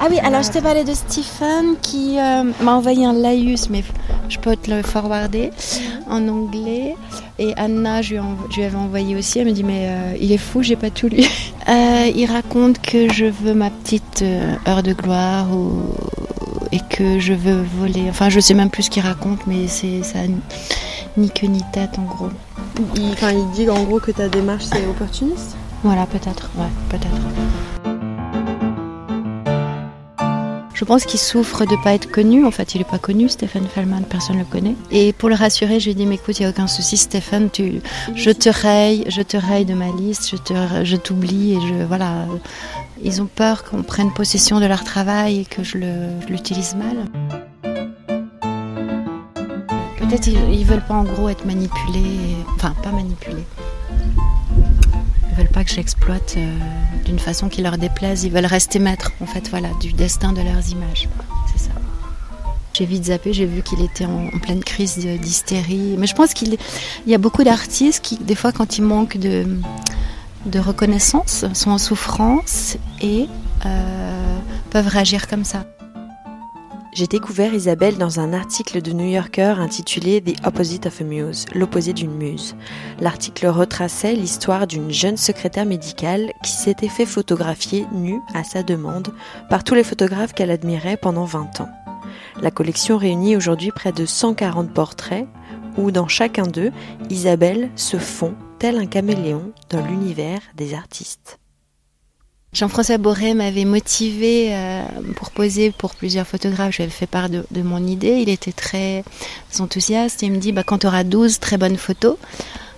Ah oui, alors je t'ai parlé de Stephen qui euh, m'a envoyé un laïus, mais je peux te le forwarder en anglais. Et Anna, je lui, en- je lui avais envoyé aussi. Elle me dit mais euh, il est fou, j'ai pas tout lu. Euh, il raconte que je veux ma petite euh, heure de gloire ou- et que je veux voler. Enfin, je sais même plus ce qu'il raconte, mais c'est ça a ni- queue ni tête en gros. Il, enfin, il dit en gros que ta démarche c'est opportuniste? Voilà, peut-être, ouais, peut-être. Je pense qu'il souffre de pas être connu. En fait, il est pas connu, Stéphane Fellman, personne le connaît. Et pour le rassurer, je lui ai dit, mais écoute, il n'y a aucun souci, Stéphane, tu, je te raye, je te raye de ma liste, je te, je t'oublie et je, voilà. Ils ont peur qu'on prenne possession de leur travail et que je l'utilise mal. Peut-être ils, ils veulent pas en gros être manipulés, enfin pas manipulés. Veulent pas que j'exploite euh, d'une façon qui leur déplaise. Ils veulent rester maîtres, en fait, voilà, du destin de leurs images. C'est ça. J'ai vite zappé, j'ai vu qu'il était en, pleine crise d'hystérie. Mais je pense qu'il il y a beaucoup d'artistes qui, des fois, quand ils manquent de, de reconnaissance, sont en souffrance et euh, peuvent réagir comme ça. J'ai découvert Isabelle dans un article de New Yorker intitulé The Opposite of a Muse, l'opposé d'une muse. L'article retraçait l'histoire d'une jeune secrétaire médicale qui s'était fait photographier nue à sa demande par tous les photographes qu'elle admirait pendant 20 ans. La collection réunit aujourd'hui près de 140 portraits où dans chacun d'eux, Isabelle se fond tel un caméléon dans l'univers des artistes. Jean-François Boré m'avait motivé euh, pour poser pour plusieurs photographes. Je lui avais fait part de, mon idée. Il était très enthousiaste. Il me dit bah, quand tu auras 12 très bonnes photos,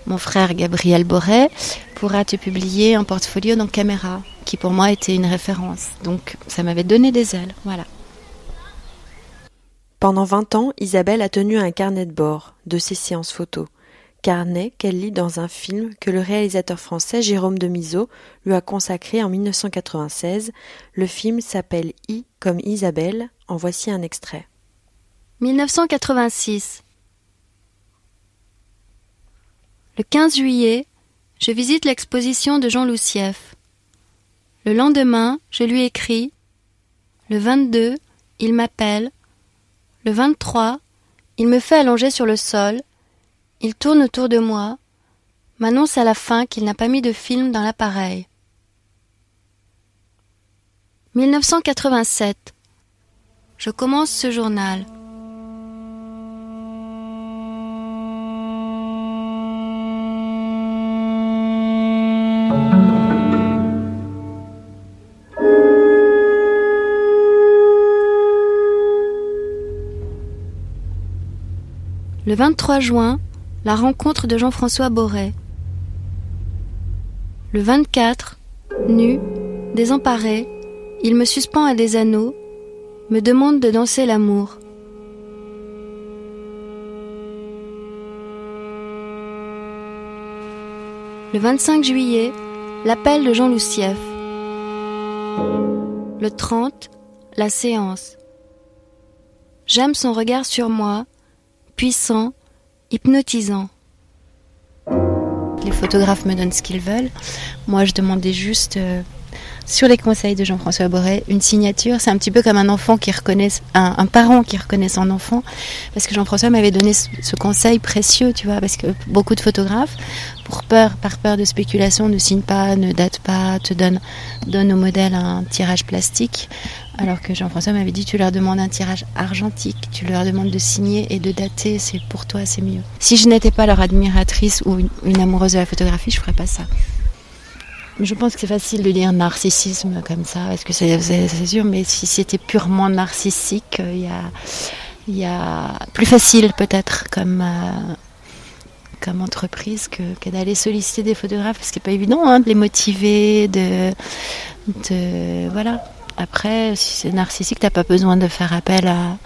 mon frère Gabriel Boré pourra te publier un portfolio dans Caméra, qui pour moi était une référence. Donc ça m'avait donné des ailes. Voilà. Pendant 20 ans, Isabelle a tenu un carnet de bord de ses séances photos. Carnet qu'elle lit dans un film que le réalisateur français Jérôme Demiso lui a consacré en 1996. Le film s'appelle I comme Isabelle. En voici un extrait. 1986. Le 15 juillet, je visite l'exposition de Jean Loussieff. Le lendemain, je lui écris. Le 22, il m'appelle. Le 23, il me fait allonger sur le sol. Il tourne autour de moi, m'annonce à la fin qu'il n'a pas mis de film dans l'appareil. 1987. Je commence ce journal. Le 23 juin, la rencontre de Jean-François Boré. Le 24, nu, désemparé, il me suspend à des anneaux, me demande de danser l'amour. Le 25 juillet, l'appel de Jean Loussieff. Le 30, la séance. J'aime son regard sur moi, puissant, hypnotisant. Les photographes me donnent ce qu'ils veulent. Moi, je demandais juste, euh, sur les conseils de Jean-François Boré, une signature. C'est un petit peu comme un enfant qui reconnaît, un, parent qui reconnaît son enfant. Parce que Jean-François m'avait donné ce, ce conseil précieux, tu vois, parce que beaucoup de photographes, pour peur, par peur de spéculation, ne signent pas, ne datent pas, te donnent, donnent au modèle un tirage plastique. Alors que Jean-François m'avait dit, tu leur demandes un tirage argentique, tu leur demandes de signer et de dater, c'est pour toi, c'est mieux. Si je n'étais pas leur admiratrice ou une, une amoureuse de la photographie, je ferais pas ça. Je pense que c'est facile de dire narcissisme comme ça, parce que c'est sûr, mais si c'était purement narcissique, euh, il y a, plus facile peut-être comme, euh, entreprise que, d'aller solliciter des photographes, parce que c'est pas évident hein, de les motiver, de, voilà. Après, si c'est narcissique, t'as pas besoin de faire appel à,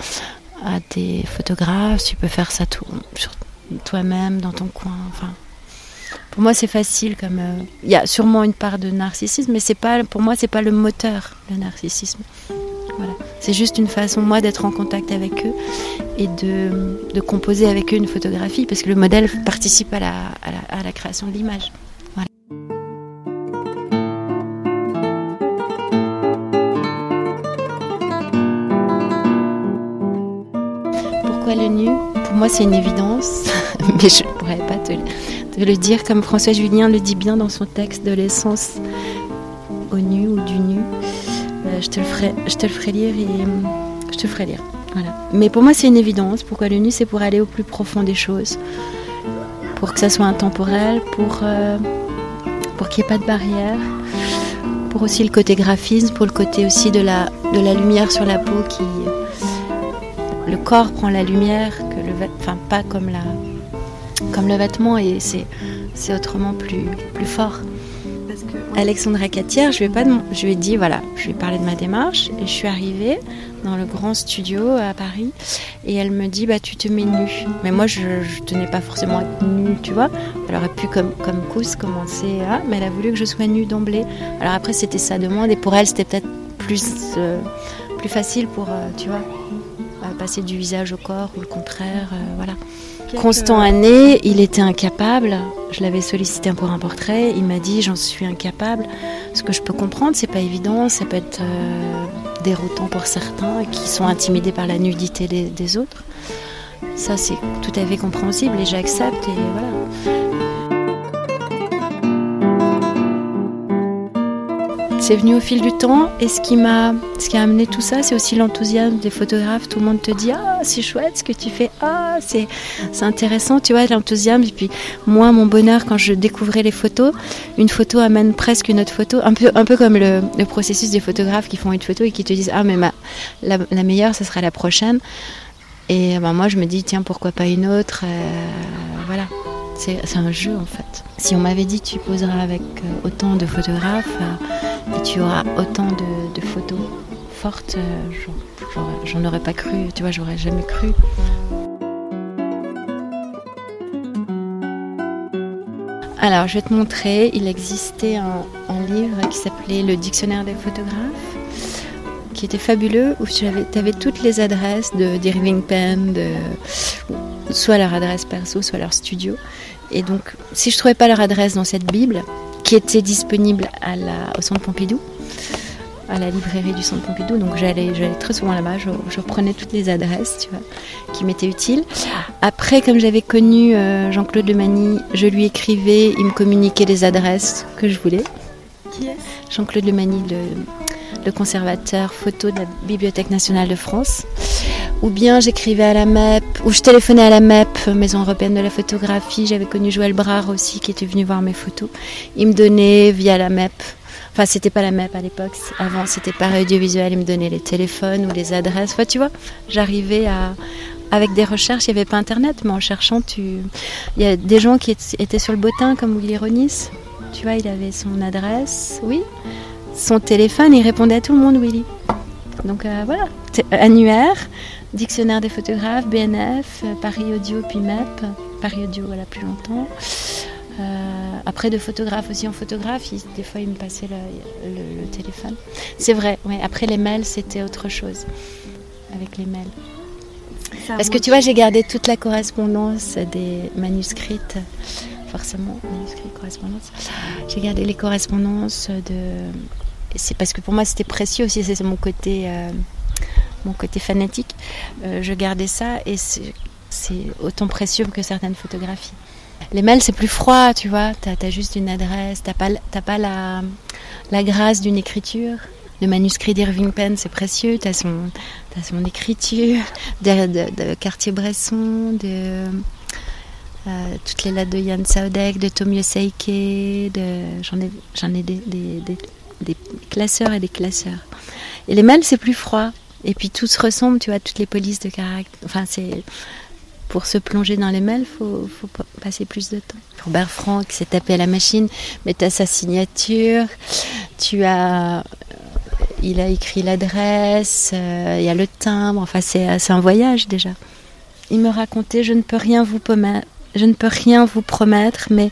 des photographes, tu peux faire ça toi-même dans ton coin. Enfin, pour moi, c'est facile. Comme euh, il y a sûrement une part de narcissisme, mais c'est pas pour moi, c'est pas le moteur le narcissisme. Voilà. C'est juste une façon, moi, d'être en contact avec eux et de, composer avec eux une photographie, parce que le modèle participe à la, création de l'image. Pourquoi le nu? Pour moi, c'est une évidence, mais je ne pourrais pas te dire comme François Julien le dit bien dans son texte de l'essence au nu ou du nu. Euh, je, te le ferai, je te le ferai lire et je te le ferai lire. Voilà. Mais pour moi, c'est une évidence. Pourquoi le nu C'est pour aller au plus profond des choses, pour que ça soit intemporel, pour, euh, pour qu'il n'y ait pas de barrière, pour aussi le côté graphisme, pour le côté aussi de la, de la lumière sur la peau qui. Le corps prend la lumière, que le, enfin pas comme, la, comme le vêtement, et c'est, c'est autrement plus, plus fort. Alexandra Catière, je lui, ai pas je lui ai dit, voilà, je lui ai parlé de ma démarche et je suis arrivée dans le grand studio à Paris et elle me dit, bah tu te mets nue. Mais moi, je, je tenais pas forcément à être nue, tu vois. Elle aurait pu, comme, comme Cous, commencer à, mais elle a voulu que je sois nue d'emblée. Alors après, c'était sa demande et pour elle, c'était peut-être plus, euh, plus facile pour, euh, tu vois, passer du visage au corps ou le contraire, euh, voilà. Constant Année, il était incapable. Je l'avais sollicité pour un portrait. Il m'a dit j'en suis incapable. Ce que je peux comprendre, c'est pas évident. Ça peut être euh, déroutant pour certains qui sont intimidés par la nudité des, autres. Ça, c'est tout à fait compréhensible et j'accepte. Et voilà. C'est venu au fil du temps et ce qui m'a, ce qui a amené tout ça, c'est aussi l'enthousiasme des photographes. Tout le monde te dit ah c'est chouette ce que tu fais, ah c'est, c'est intéressant, tu vois l'enthousiasme. Et puis moi mon bonheur quand je découvrais les photos, une photo amène presque une autre photo, un peu, un peu comme le, processus des photographes qui font une photo et qui te disent ah mais ma, la, meilleure ce sera la prochaine. Et ben, moi je me dis tiens pourquoi pas une autre, euh. C'est, un jeu en fait. Si on m'avait dit tu poseras avec euh, autant de photographes, euh, et tu auras autant de, photos fortes, euh, j'en aurais pas cru, tu vois, j'aurais jamais cru. Alors, je vais te montrer, il existait un, livre qui s'appelait Le Dictionnaire des photographes, qui était fabuleux, où tu avais, toutes les adresses d'Irving Penn, de, soit leur adresse perso, soit leur studio. Et donc, si je trouvais pas leur adresse dans cette Bible, qui était disponible à la, au Centre Pompidou, à la librairie du Centre Pompidou. Donc j'allais, j'allais très souvent là-bas, je, je, reprenais toutes les adresses tu vois, qui m'étaient utiles. Après, comme j'avais connu euh, Jean-Claude Lemagny, je lui écrivais, il me communiquait les adresses que je voulais. Jean-Claude Lemagny, le, le conservateur photo de la Bibliothèque nationale de France ou bien j'écrivais à la MEP, ou je téléphonais à la MEP, Maison européenne de la photographie. J'avais connu Joël Brard aussi qui était venu voir mes photos. Il me donnait via la MEP, enfin c'était pas la MEP à l'époque, avant c'était par audiovisuel, il me donnait les téléphones ou les adresses. Enfin tu vois, j'arrivais à, avec des recherches, il n'y avait pas internet, mais en cherchant, tu... il y a des gens qui étaient sur le bottin comme Willy Ronis. Tu vois, il avait son adresse, oui, son téléphone, il répondait à tout le monde, Willy. Donc euh, voilà, annuaire, Dictionnaire des photographes, BNF, Paris Audio, puis MEP. Paris Audio, voilà, plus longtemps. Euh, après, de photographe aussi en photographe, des fois, il me passait le, téléphone. C'est vrai, ouais. Après, les mails, c'était autre chose. Avec les mails. Parce que tu vois, j'ai gardé toute la correspondance des manuscrits, forcément, manuscrits, correspondance. J'ai gardé les correspondances de. C'est parce que pour moi, c'était précieux aussi, c'est mon côté. Euh, mon côté fanatique, euh, je gardais ça et c'est autant précieux que certaines photographies. Les mails, c'est plus froid, tu vois. Tu as, juste une adresse, tu pas, pas la, la grâce d'une écriture. Le manuscrit d'Irving Penn, c'est précieux. Tu as, son, son écriture, de, Cartier-Bresson, de euh, toutes les lettres de Yann Saudek, de Tomio Seike. J'en ai, ai des, des, des, des, classeurs et des classeurs. Et les mails, c'est plus froid. Et puis tout se ressemble, tu vois, toutes les polices de caractère. Enfin, c'est. Pour se plonger dans les mails, il faut, faut, passer plus de temps. Robert Franck s'est tapé à la machine, mais tu sa signature, tu as. Il a écrit l'adresse, euh, il y a le timbre, enfin, c'est un voyage déjà. Il me racontait Je ne peux rien vous je ne peux rien vous promettre, mais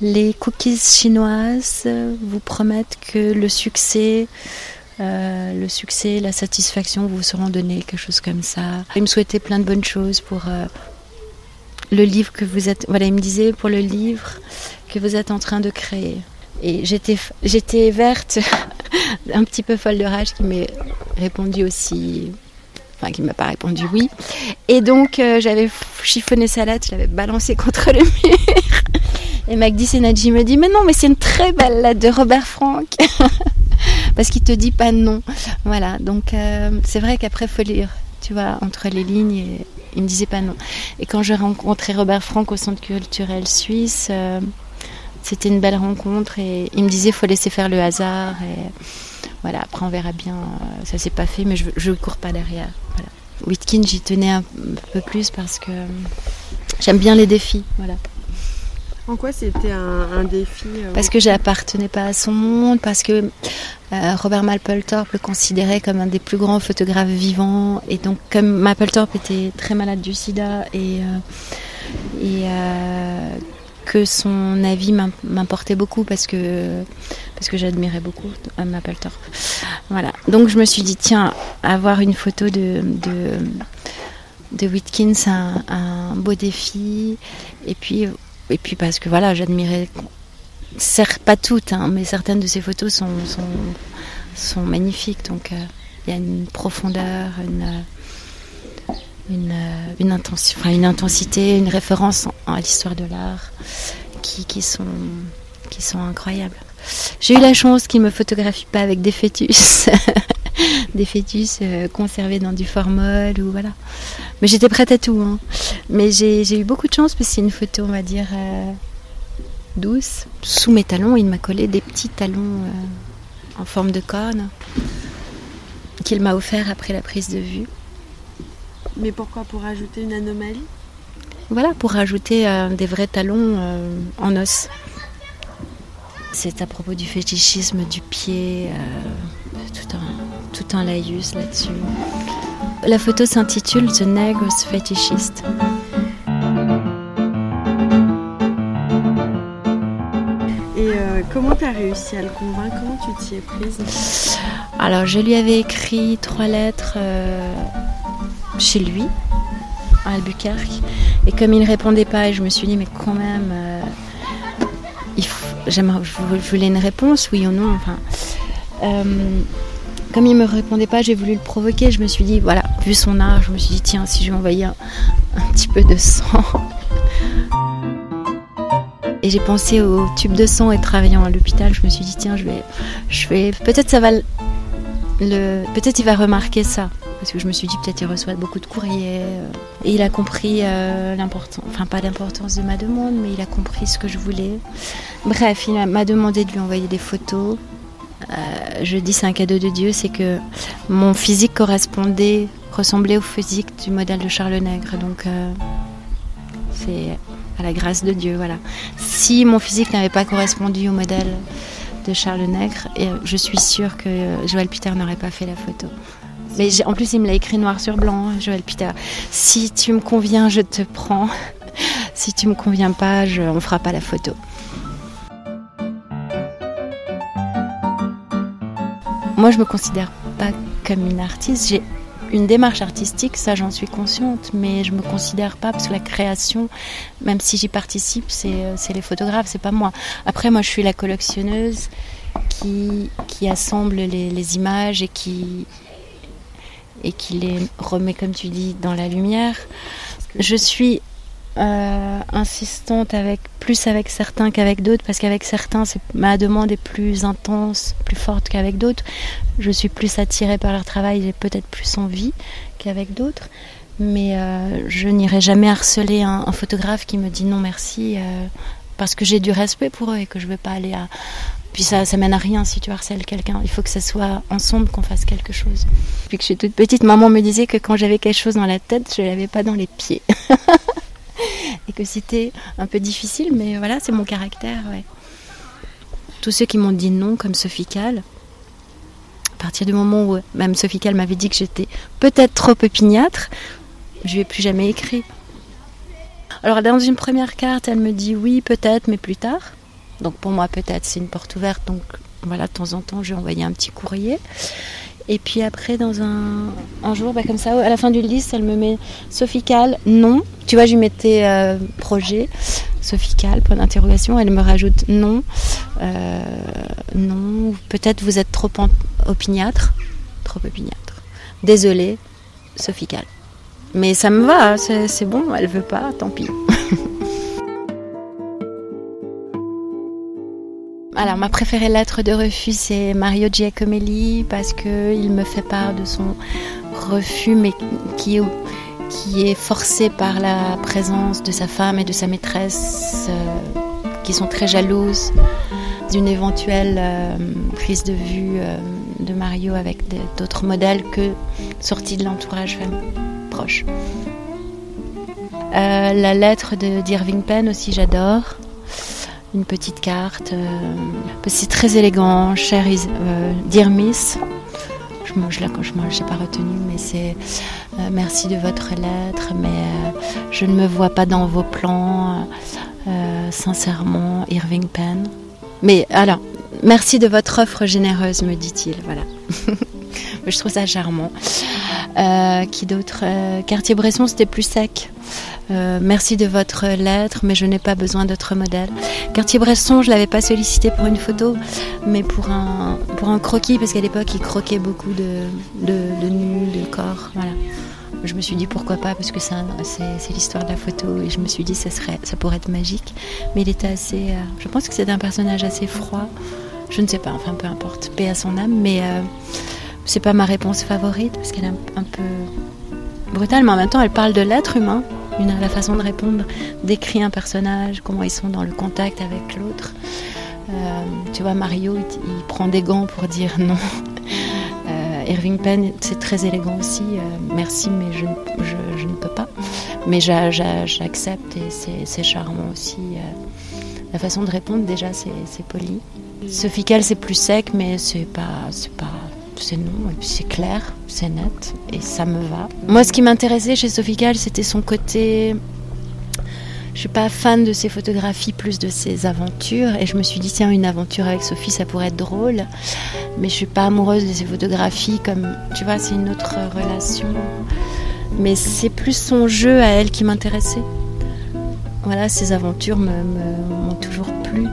les cookies chinoises vous promettent que le succès euh, le succès, la satisfaction vous seront donnés, quelque chose comme ça. Il me souhaitait plein de bonnes choses pour euh, le livre que vous êtes. Voilà, il me disait pour le livre que vous êtes en train de créer. Et j'étais, j'étais verte, un petit peu folle de rage, qui m'est répondu aussi enfin qui m'a pas répondu oui. Et donc euh, j'avais chiffonné sa lettre, je l'avais balancée contre le mur. Et Magdi Senadji me dit mais non mais c'est une très belle lettre de Robert Frank parce qu'il te dit pas non. Voilà donc euh, c'est vrai qu'après faut lire, tu vois entre les lignes et il me disait pas non. Et quand j'ai rencontré Robert Frank au Centre culturel suisse, euh, c'était une belle rencontre et il me disait faut laisser faire le hasard et voilà après on verra bien. Ça s'est pas fait mais je ne cours pas derrière. Voilà. Whitkin j'y tenais un peu plus parce que j'aime bien les défis. Voilà. En quoi c'était un, défi euh, Parce que j'appartenais pas à son monde, parce que euh, Robert Mapplethorpe le considérait comme un des plus grands photographes vivants, et donc comme Mapplethorpe était très malade du sida et, euh, que son avis m'importait beaucoup parce que parce que j'admirais beaucoup Mapplethorpe. Voilà. Donc je me suis dit tiens, avoir une photo de, de de Whitkins un, un, beau défi et puis et puis parce que voilà, j'admirais, certes pas toutes, hein, mais certaines de ces photos sont, sont, sont magnifiques. Donc euh, il y a une profondeur, une, une, une, enfin, une intensité, une référence à l'histoire de l'art qui, qui, sont, qui sont incroyables. J'ai eu la chance qu'il ne me photographie pas avec des fœtus. des fœtus euh, conservés dans du formol ou voilà. Mais j'étais prête à tout. Hein. Mais j'ai eu beaucoup de chance parce que c'est une photo, on va dire, euh, douce. Sous mes talons, il m'a collé des petits talons euh, en forme de corne qu'il m'a offert après la prise de vue. Mais pourquoi? Pour ajouter une anomalie? Voilà, pour rajouter des vrais talons en os. C'est à propos du fétichisme du pied, tout un, tout un laïus là-dessus. La photo s'intitule The Negro's Fetishist. Et euh, comment tu as réussi à le convaincre? Comment tu t'y es prise? Alors, je lui avais écrit trois lettres euh, chez lui, à Albuquerque. Et comme il ne répondait pas, je me suis dit, mais quand même, euh, je voulais une réponse, oui ou non? Enfin, comme il me répondait pas, j'ai voulu le provoquer. Je me suis dit, voilà, vu son âge, je me suis dit, tiens, si je lui envoyais un, petit peu de sang. Et j'ai pensé au tube de sang et travaillant à l'hôpital, je me suis dit, tiens, je vais, je vais, peut-être ça va le, peut-être il va remarquer ça. Parce que je me suis dit, peut-être il reçoit beaucoup de courriers. Euh, et il a compris euh, l'importance, enfin pas l'importance de ma demande, mais il a compris ce que je voulais. Bref, il m'a demandé de lui envoyer des photos. Euh, je dis c'est un cadeau de Dieu, c'est que mon physique correspondait, ressemblait au physique du modèle de Charles Nègre. Donc euh, c'est à la grâce de Dieu, voilà. Si mon physique n'avait pas correspondu au modèle de Charles Nègre, et je suis sûre que Joël Peter n'aurait pas fait la photo. Mais en plus, il me l'a écrit noir sur blanc, hein, Joël Peter. Si tu me conviens, je te prends. si tu me conviens pas, je, on fera pas la photo. Moi, je me considère pas comme une artiste. J'ai une démarche artistique, ça j'en suis consciente, mais je me considère pas parce que la création, même si j'y participe, c'est euh, les photographes, c'est pas moi. Après, moi, je suis la collectionneuse qui, qui assemble les, les images et qui et qui les remet, comme tu dis, dans la lumière. Je suis euh, insistante avec plus avec certains qu'avec d'autres parce qu'avec certains ma demande est plus intense, plus forte qu'avec d'autres. Je suis plus attirée par leur travail, j'ai peut-être plus envie qu'avec d'autres. Mais euh, je n'irai jamais harceler un, photographe qui me dit non merci euh, parce que j'ai du respect pour eux et que je ne veux pas aller à. Puis ça, ça mène à rien si tu harcèles quelqu'un. Il faut que ce soit ensemble qu'on fasse quelque chose. Depuis que je suis toute petite, maman me disait que quand j'avais quelque chose dans la tête, je l'avais pas dans les pieds. et que c'était un peu difficile, mais voilà, c'est mon caractère. Ouais. Tous ceux qui m'ont dit non, comme Sophie Cal, à partir du moment où même Sophie Cal m'avait dit que j'étais peut-être trop opiniâtre, je lui ai plus jamais écrit. Alors dans une première carte, elle me dit oui, peut-être, mais plus tard. Donc pour moi, peut-être, c'est une porte ouverte. Donc voilà, de temps en temps, j'ai envoyé un petit courrier. Et puis après, dans un, jour, bah, comme ça, à la fin du liste, elle me met Sophie Cal, non. Tu vois, je lui mettais euh, projet, Sophie Cal, point d'interrogation. Elle me rajoute non. Euh, non, peut-être vous êtes trop opiniâtre. Trop opiniâtre. Désolée. Sophie Cal. Mais ça me va, c'est bon, elle veut pas, tant pis. Alors ma préférée lettre de refus c'est Mario Giacomelli parce qu'il me fait part de son refus mais qui, qui est forcé par la présence de sa femme et de sa maîtresse euh, qui sont très jalouses d'une éventuelle euh, prise de vue euh, de Mario avec d'autres modèles que sortis de l'entourage proche. la lettre d'Irving Penn aussi j'adore. Une petite carte. c'est très élégant, cher Dear Miss je la je n'ai pas retenu, mais c'est euh, merci de votre lettre, mais euh, je ne me vois pas dans vos plans, euh, sincèrement, Irving Penn. Mais alors, merci de votre offre généreuse, me dit-il. Voilà. je trouve ça charmant. qui d'autre Cartier-Bresson, c'était plus sec. Euh, merci de votre lettre, mais je n'ai pas besoin d'autres modèles. Cartier-Bresson, je l'avais pas sollicité pour une photo, mais pour un, pour un croquis, parce qu'à l'époque, il croquait beaucoup de, de, de nus, de corps. Voilà. Je me suis dit pourquoi pas, parce que c'est l'histoire de la photo, et je me suis dit ça, serait, ça pourrait être magique. Mais il était assez. Euh, je pense que c'est un personnage assez froid. Je ne sais pas, enfin peu importe, paix à son âme, mais euh, c'est pas ma réponse favorite, parce qu'elle est un peu brutale, mais en même temps, elle parle de l'être humain une, la façon de répondre décrit un personnage, comment ils sont dans le contact avec l'autre. Euh, tu vois, Mario, il, prend des gants pour dire non. Euh, Irving Penn, c'est très élégant aussi. Euh, merci, mais je, je, ne peux pas. Mais j'accepte et c'est charmant aussi. la façon de répondre, déjà, c'est poli. Sophie c'est plus sec, mais c'est pas, pas c'est non, et puis c'est clair, c'est net, et ça me va. Moi, ce qui m'intéressait chez Sophie c'était son côté. Je suis pas fan de ses photographies, plus de ses aventures, et je me suis dit tiens une aventure avec Sophie, ça pourrait être drôle, mais je suis pas amoureuse de ses photographies, comme tu vois, c'est une autre relation. Mais c'est plus son jeu à elle qui m'intéressait. Voilà, ses aventures m'ont toujours plu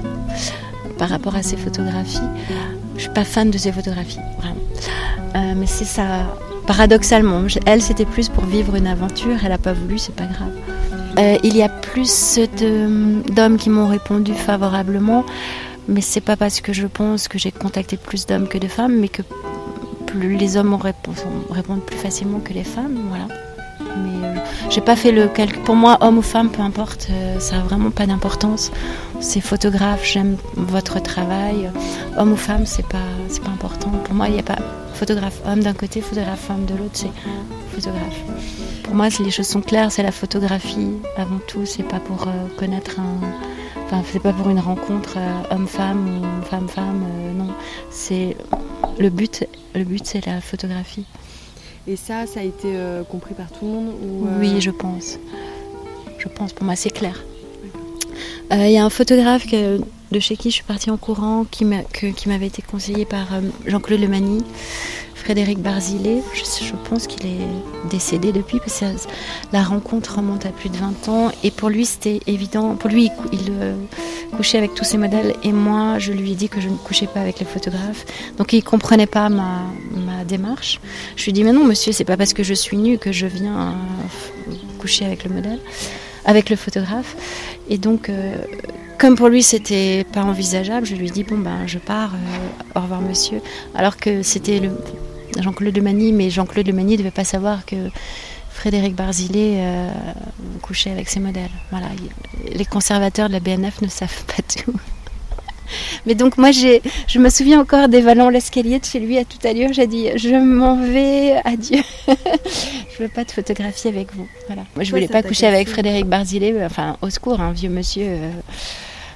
par rapport à ses photographies. Je suis pas fan de ses photographies, vraiment. Euh, mais c'est ça, paradoxalement. Elle, c'était plus pour vivre une aventure. Elle n'a pas voulu, c'est pas grave. Euh, il y a plus d'hommes qui m'ont répondu favorablement, mais c'est pas parce que je pense que j'ai contacté plus d'hommes que de femmes, mais que plus les hommes répondent plus facilement que les femmes, voilà. Euh, j'ai pas fait le calcul. Pour moi, homme ou femme, peu importe, euh, ça a vraiment pas d'importance. C'est photographe, j'aime votre travail. Homme ou femme, c'est pas, pas important. Pour moi, il n'y a pas photographe homme d'un côté, photographe femme de l'autre, c'est photographe. Pour moi, les choses sont claires, c'est la photographie avant tout. C'est pas pour euh, connaître un. Enfin, c'est pas pour une rencontre homme-femme ou femme-femme, non. C'est le but. Le but, c'est la photographie. Et ça, ça a été euh, compris par tout le monde Oui, euh, je pense. Je pense, pour moi, c'est clair. Il euh, y a un photographe de chez qui je suis partie en courant qui m'avait été conseillé par Jean-Claude Lemani, Frédéric Barzillet. Je, pense qu'il est décédé depuis parce que la rencontre remonte à plus de 20 ans. Et pour lui, c'était évident. Pour lui, il, couchait avec tous ses modèles et moi, je lui ai dit que je ne couchais pas avec les photographes. Donc il ne comprenait pas ma, démarche. Je lui dit, mais non, monsieur, c'est pas parce que je suis nue que je viens coucher avec le modèle, avec le photographe. Et donc, euh, comme pour lui, c'était pas envisageable, je lui dit, bon, ben, je pars, euh, au revoir, monsieur. Alors que c'était le Jean-Claude Lemani, mais Jean-Claude Lemani ne devait pas savoir que Frédéric Barzillet euh, couchait avec ses modèles. Voilà, les conservateurs de la BNF ne savent pas tout. Mais donc moi, je me souviens encore dévalant l'escalier de chez lui à toute allure. J'ai dit, je m'en vais, adieu. je veux pas de photographie avec vous. Voilà. Moi, je voulais pas coucher avec Frédéric Barzillet. Enfin, au secours, un vieux monsieur. Euh,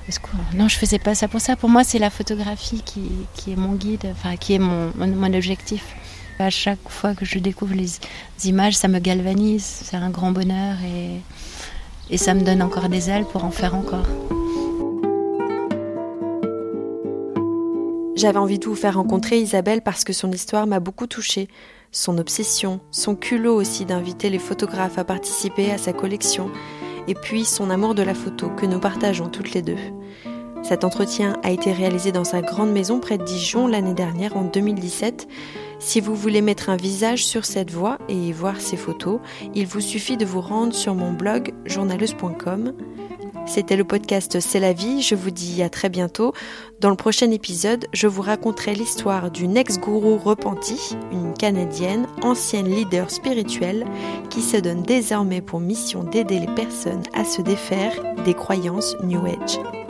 au secours. Non, je faisais pas ça pour ça. Pour moi, c'est la photographie qui, est mon guide, enfin, qui est mon, mon objectif. À chaque fois que je découvre les images, ça me galvanise. C'est un grand bonheur et, et ça me donne encore des ailes pour en faire encore. J'avais envie de vous faire rencontrer Isabelle parce que son histoire m'a beaucoup touchée. Son obsession, son culot aussi d'inviter les photographes à participer à sa collection, et puis son amour de la photo que nous partageons toutes les deux. Cet entretien a été réalisé dans sa grande maison près de Dijon l'année dernière en 2017 Si vous voulez mettre un visage sur cette voix et voir ces photos, il vous suffit de vous rendre sur mon blog journaleuse.com. C'était le podcast C'est la vie, je vous dis à très bientôt. Dans le prochain épisode, je vous raconterai l'histoire d'une ex-gourou repentie, une Canadienne, ancienne leader spirituelle, qui se donne désormais pour mission d'aider les personnes à se défaire des croyances New Age.